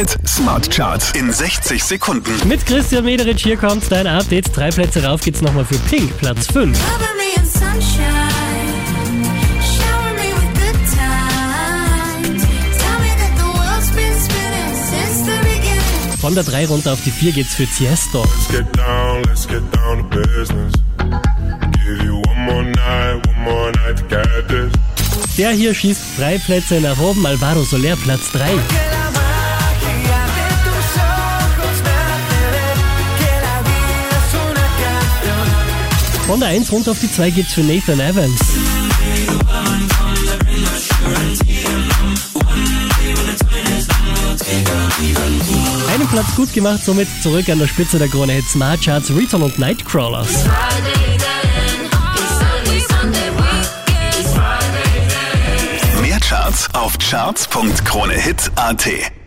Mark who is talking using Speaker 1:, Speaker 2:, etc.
Speaker 1: Hit Smart Charts in 60 Sekunden.
Speaker 2: Mit Christian Mederich hier kommt dein Update. Drei Plätze rauf geht's nochmal für Pink, Platz 5.
Speaker 3: Cover me in sunshine. Shower me with good times. Tell me that the world's been spinning since the beginning.
Speaker 2: Von der 3 runter auf die 4 geht's für Tiesto.
Speaker 4: Let's get down, let's get down to business. Give you one more night, one more night to get this.
Speaker 2: Der hier schießt drei Plätze nach oben. Alvaro Soler, Platz 3. Von der 1 runter auf die 2 geht's für Nathan Evans. Einen Platz gut gemacht, somit zurück an der Spitze der Krone Hit Smart Charts, Return und Nightcrawlers.
Speaker 1: Mehr Charts auf charts.kronehit.at.